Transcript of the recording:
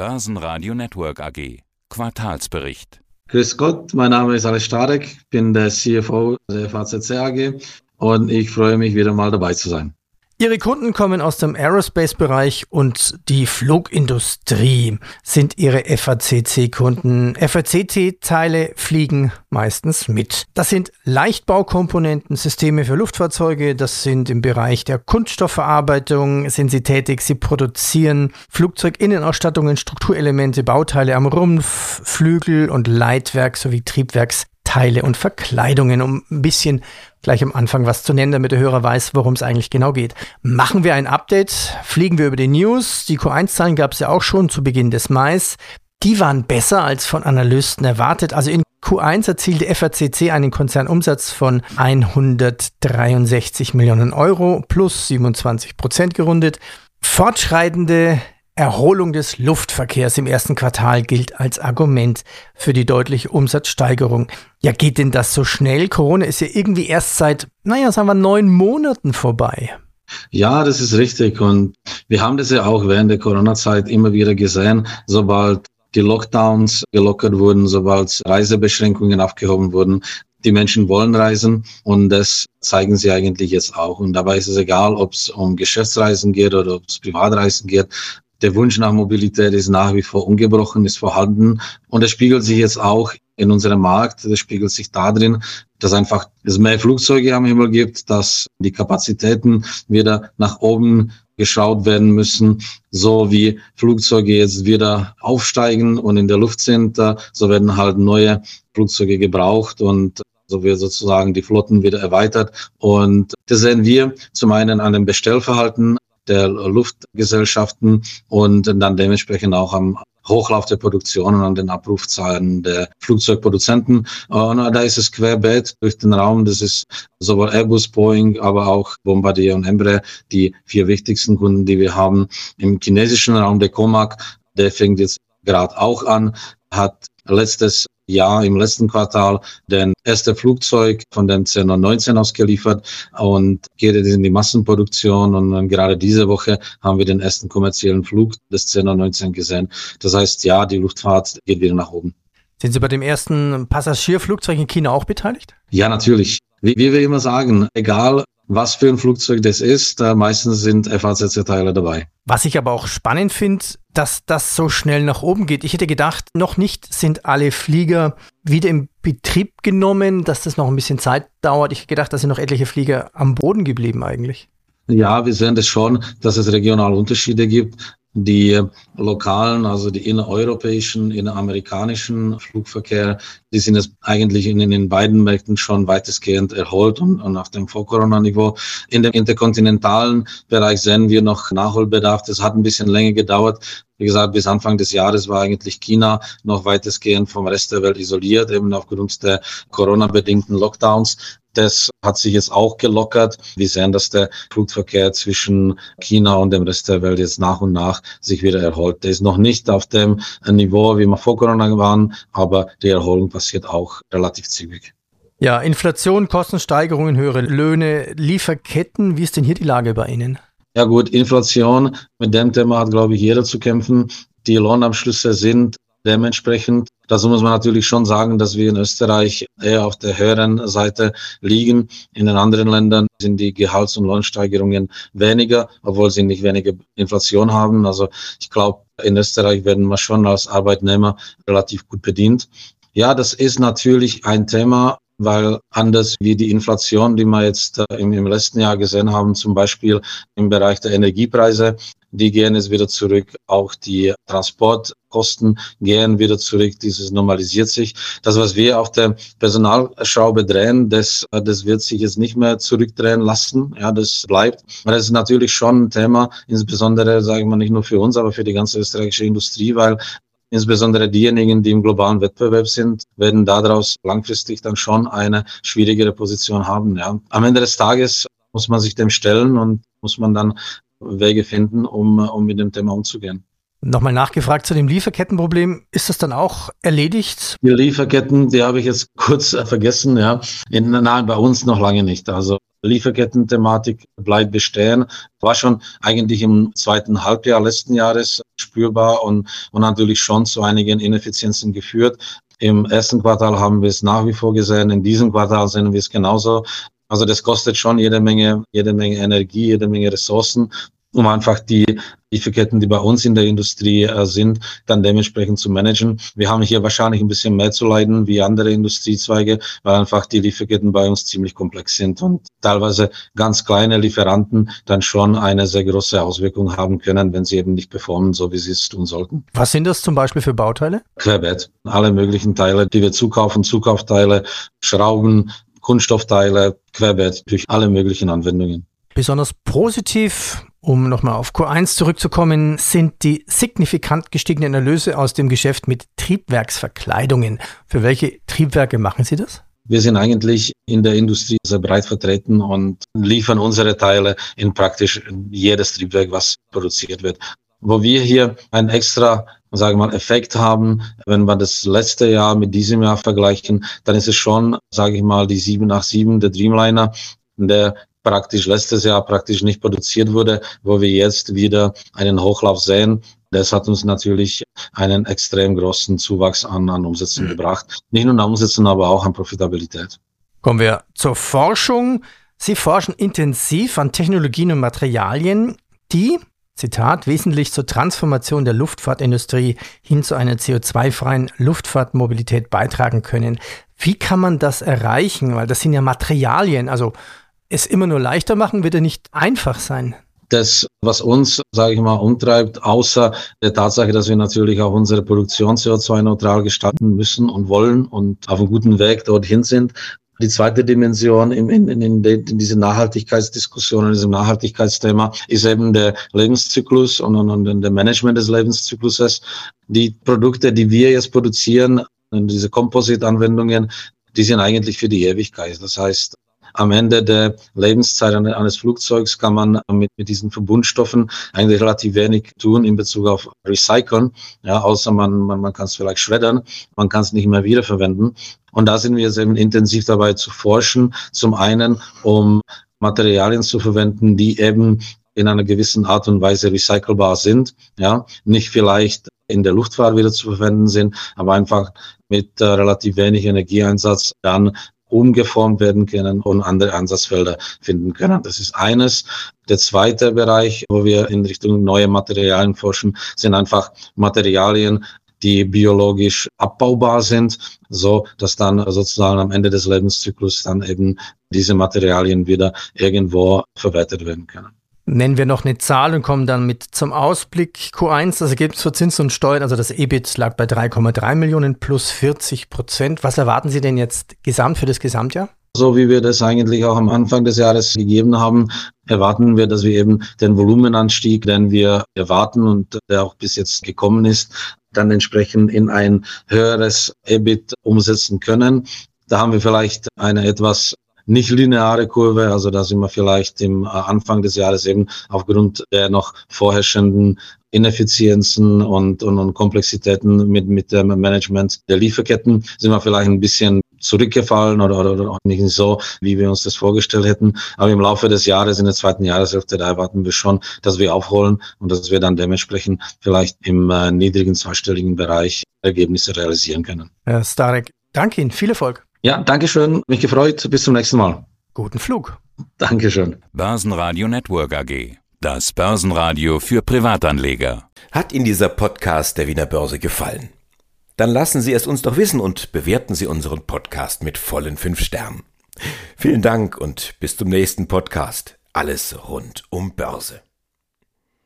Börsenradio Network AG. Quartalsbericht. Grüß Gott, mein Name ist Alex Stadek, bin der CFO der FAZC AG und ich freue mich wieder mal dabei zu sein. Ihre Kunden kommen aus dem Aerospace-Bereich und die Flugindustrie sind Ihre FACC-Kunden. FACC-Teile fliegen meistens mit. Das sind Leichtbaukomponenten, Systeme für Luftfahrzeuge, das sind im Bereich der Kunststoffverarbeitung, sind sie tätig, sie produzieren Flugzeuginnenausstattungen, Strukturelemente, Bauteile am Rumpf, Flügel und Leitwerk sowie Triebwerksteile und Verkleidungen, um ein bisschen gleich am Anfang was zu nennen, damit der Hörer weiß, worum es eigentlich genau geht. Machen wir ein Update, fliegen wir über die News. Die Q1-Zahlen gab es ja auch schon zu Beginn des Mai. Die waren besser als von Analysten erwartet. Also in Q1 erzielte FACC einen Konzernumsatz von 163 Millionen Euro plus 27 Prozent gerundet. Fortschreitende Erholung des Luftverkehrs im ersten Quartal gilt als Argument für die deutliche Umsatzsteigerung. Ja, geht denn das so schnell? Corona ist ja irgendwie erst seit, naja, sagen wir, neun Monaten vorbei. Ja, das ist richtig. Und wir haben das ja auch während der Corona-Zeit immer wieder gesehen, sobald die Lockdowns gelockert wurden, sobald Reisebeschränkungen aufgehoben wurden, die Menschen wollen reisen und das zeigen sie eigentlich jetzt auch. Und dabei ist es egal, ob es um Geschäftsreisen geht oder ob es Privatreisen geht der Wunsch nach Mobilität ist nach wie vor ungebrochen, ist vorhanden. Und das spiegelt sich jetzt auch in unserem Markt. Das spiegelt sich darin, dass einfach es mehr Flugzeuge am Himmel gibt, dass die Kapazitäten wieder nach oben geschaut werden müssen, so wie Flugzeuge jetzt wieder aufsteigen und in der Luft sind, so werden halt neue Flugzeuge gebraucht und so wird sozusagen die Flotten wieder erweitert. Und das sehen wir zum einen an dem Bestellverhalten der Luftgesellschaften und dann dementsprechend auch am Hochlauf der Produktion und an den Abrufzahlen der Flugzeugproduzenten. Und da ist es querbeet durch den Raum. Das ist sowohl Airbus, Boeing, aber auch Bombardier und Embraer, die vier wichtigsten Kunden, die wir haben. Im chinesischen Raum der Comac, der fängt jetzt gerade auch an, hat letztes Jahr im letzten Quartal den erste Flugzeug von den Cernor 19 ausgeliefert und geht jetzt in die Massenproduktion und gerade diese Woche haben wir den ersten kommerziellen Flug des Cernor 19 gesehen. Das heißt, ja, die Luftfahrt geht wieder nach oben. Sind Sie bei dem ersten Passagierflugzeug in China auch beteiligt? Ja, natürlich. Wie, wie wir immer sagen, egal was für ein Flugzeug das ist. Äh, meistens sind FACC-Teile dabei. Was ich aber auch spannend finde, dass das so schnell nach oben geht. Ich hätte gedacht, noch nicht sind alle Flieger wieder in Betrieb genommen, dass das noch ein bisschen Zeit dauert. Ich hätte gedacht, da sind noch etliche Flieger am Boden geblieben eigentlich. Ja, wir sehen das schon, dass es regionale Unterschiede gibt die lokalen, also die innereuropäischen, inneramerikanischen Flugverkehr, die sind jetzt eigentlich in, den beiden Märkten schon weitestgehend erholt und, und auf dem Vor-Corona-Niveau. In dem interkontinentalen Bereich sehen wir noch Nachholbedarf. Das hat ein bisschen länger gedauert. Wie gesagt, bis Anfang des Jahres war eigentlich China noch weitestgehend vom Rest der Welt isoliert, eben aufgrund der Corona-bedingten Lockdowns. Das hat sich jetzt auch gelockert. Wir sehen, dass der Flugverkehr zwischen China und dem Rest der Welt jetzt nach und nach sich wieder erholt. Der ist noch nicht auf dem Niveau, wie wir vor Corona waren, aber die Erholung passiert auch relativ zügig. Ja, Inflation, Kostensteigerungen, höhere Löhne, Lieferketten. Wie ist denn hier die Lage bei Ihnen? Ja gut, Inflation, mit dem Thema hat, glaube ich, jeder zu kämpfen. Die Lohnabschlüsse sind dementsprechend. Dazu muss man natürlich schon sagen, dass wir in Österreich eher auf der höheren Seite liegen. In den anderen Ländern sind die Gehalts- und Lohnsteigerungen weniger, obwohl sie nicht weniger Inflation haben. Also ich glaube, in Österreich werden wir schon als Arbeitnehmer relativ gut bedient. Ja, das ist natürlich ein Thema, weil anders wie die Inflation, die wir jetzt äh, im, im letzten Jahr gesehen haben, zum Beispiel im Bereich der Energiepreise, die gehen jetzt wieder zurück. Auch die Transportkosten gehen wieder zurück. Dieses normalisiert sich. Das, was wir auf der Personalschraube drehen, das, das wird sich jetzt nicht mehr zurückdrehen lassen. Ja, das bleibt. Aber das ist natürlich schon ein Thema, insbesondere, sage ich mal, nicht nur für uns, aber für die ganze österreichische Industrie, weil Insbesondere diejenigen, die im globalen Wettbewerb sind, werden daraus langfristig dann schon eine schwierigere Position haben. Ja. Am Ende des Tages muss man sich dem stellen und muss man dann Wege finden, um, um mit dem Thema umzugehen. Nochmal nachgefragt zu dem Lieferkettenproblem. Ist das dann auch erledigt? Die Lieferketten, die habe ich jetzt kurz vergessen, ja. In, nein, bei uns noch lange nicht. Also Lieferketten-Thematik bleibt bestehen. War schon eigentlich im zweiten Halbjahr letzten Jahres spürbar und, und natürlich schon zu einigen Ineffizienzen geführt. Im ersten Quartal haben wir es nach wie vor gesehen. In diesem Quartal sehen wir es genauso. Also das kostet schon jede Menge, jede Menge Energie, jede Menge Ressourcen um einfach die Lieferketten, die bei uns in der Industrie äh, sind, dann dementsprechend zu managen. Wir haben hier wahrscheinlich ein bisschen mehr zu leiden wie andere Industriezweige, weil einfach die Lieferketten bei uns ziemlich komplex sind und teilweise ganz kleine Lieferanten dann schon eine sehr große Auswirkung haben können, wenn sie eben nicht performen, so wie sie es tun sollten. Was sind das zum Beispiel für Bauteile? Querbeet. Alle möglichen Teile, die wir zukaufen, Zukaufteile, Schrauben, Kunststoffteile, Querbeet durch alle möglichen Anwendungen. Besonders positiv um nochmal auf Q1 zurückzukommen, sind die signifikant gestiegenen Erlöse aus dem Geschäft mit Triebwerksverkleidungen. Für welche Triebwerke machen Sie das? Wir sind eigentlich in der Industrie sehr breit vertreten und liefern unsere Teile in praktisch jedes Triebwerk, was produziert wird. Wo wir hier einen extra sagen wir mal, Effekt haben. Wenn wir das letzte Jahr mit diesem Jahr vergleichen, dann ist es schon, sage ich mal, die 787, der Dreamliner, der praktisch letztes Jahr praktisch nicht produziert wurde, wo wir jetzt wieder einen Hochlauf sehen. Das hat uns natürlich einen extrem großen Zuwachs an, an Umsätzen mhm. gebracht. Nicht nur an Umsätzen, aber auch an Profitabilität. Kommen wir zur Forschung. Sie forschen intensiv an Technologien und Materialien, die, Zitat, wesentlich zur Transformation der Luftfahrtindustrie hin zu einer CO2-freien Luftfahrtmobilität beitragen können. Wie kann man das erreichen? Weil das sind ja Materialien, also es immer nur leichter machen, wird er nicht einfach sein. Das, was uns, sage ich mal, umtreibt, außer der Tatsache, dass wir natürlich auch unsere Produktion CO2-neutral gestalten müssen und wollen und auf einem guten Weg dorthin sind, die zweite Dimension in, in, in, in diese Nachhaltigkeitsdiskussion, in diesem Nachhaltigkeitsthema ist eben der Lebenszyklus und, und, und der Management des Lebenszykluses. Die Produkte, die wir jetzt produzieren, diese Composite-Anwendungen, die sind eigentlich für die Ewigkeit. Das heißt, am Ende der Lebenszeit eines Flugzeugs kann man mit, mit diesen Verbundstoffen eigentlich relativ wenig tun in Bezug auf Recyceln, ja, außer man, man, man kann es vielleicht schreddern, man kann es nicht mehr wiederverwenden. Und da sind wir jetzt eben intensiv dabei zu forschen, zum einen, um Materialien zu verwenden, die eben in einer gewissen Art und Weise recycelbar sind, ja, nicht vielleicht in der Luftfahrt wieder zu verwenden sind, aber einfach mit äh, relativ wenig Energieeinsatz dann umgeformt werden können und andere Ansatzfelder finden können. Das ist eines. Der zweite Bereich, wo wir in Richtung neue Materialien forschen, sind einfach Materialien, die biologisch abbaubar sind, so dass dann sozusagen am Ende des Lebenszyklus dann eben diese Materialien wieder irgendwo verwertet werden können. Nennen wir noch eine Zahl und kommen dann mit zum Ausblick Q1. Das Ergebnis für Zins und Steuern, also das EBIT lag bei 3,3 Millionen plus 40 Prozent. Was erwarten Sie denn jetzt gesamt für das Gesamtjahr? So wie wir das eigentlich auch am Anfang des Jahres gegeben haben, erwarten wir, dass wir eben den Volumenanstieg, den wir erwarten und der auch bis jetzt gekommen ist, dann entsprechend in ein höheres EBIT umsetzen können. Da haben wir vielleicht eine etwas nicht lineare Kurve. Also da sind wir vielleicht im äh, Anfang des Jahres eben aufgrund der noch vorherrschenden Ineffizienzen und, und, und Komplexitäten mit, mit dem Management der Lieferketten sind wir vielleicht ein bisschen zurückgefallen oder, oder, oder auch nicht so, wie wir uns das vorgestellt hätten. Aber im Laufe des Jahres, in der zweiten Jahreshälfte, da erwarten wir schon, dass wir aufholen und dass wir dann dementsprechend vielleicht im äh, niedrigen zweistelligen Bereich Ergebnisse realisieren können. Herr Starek, danke Ihnen. Viel Erfolg. Ja, danke schön. Mich gefreut. Bis zum nächsten Mal. Guten Flug. Dankeschön. Börsenradio Network AG. Das Börsenradio für Privatanleger. Hat Ihnen dieser Podcast der Wiener Börse gefallen? Dann lassen Sie es uns doch wissen und bewerten Sie unseren Podcast mit vollen fünf Sternen. Vielen Dank und bis zum nächsten Podcast. Alles rund um Börse.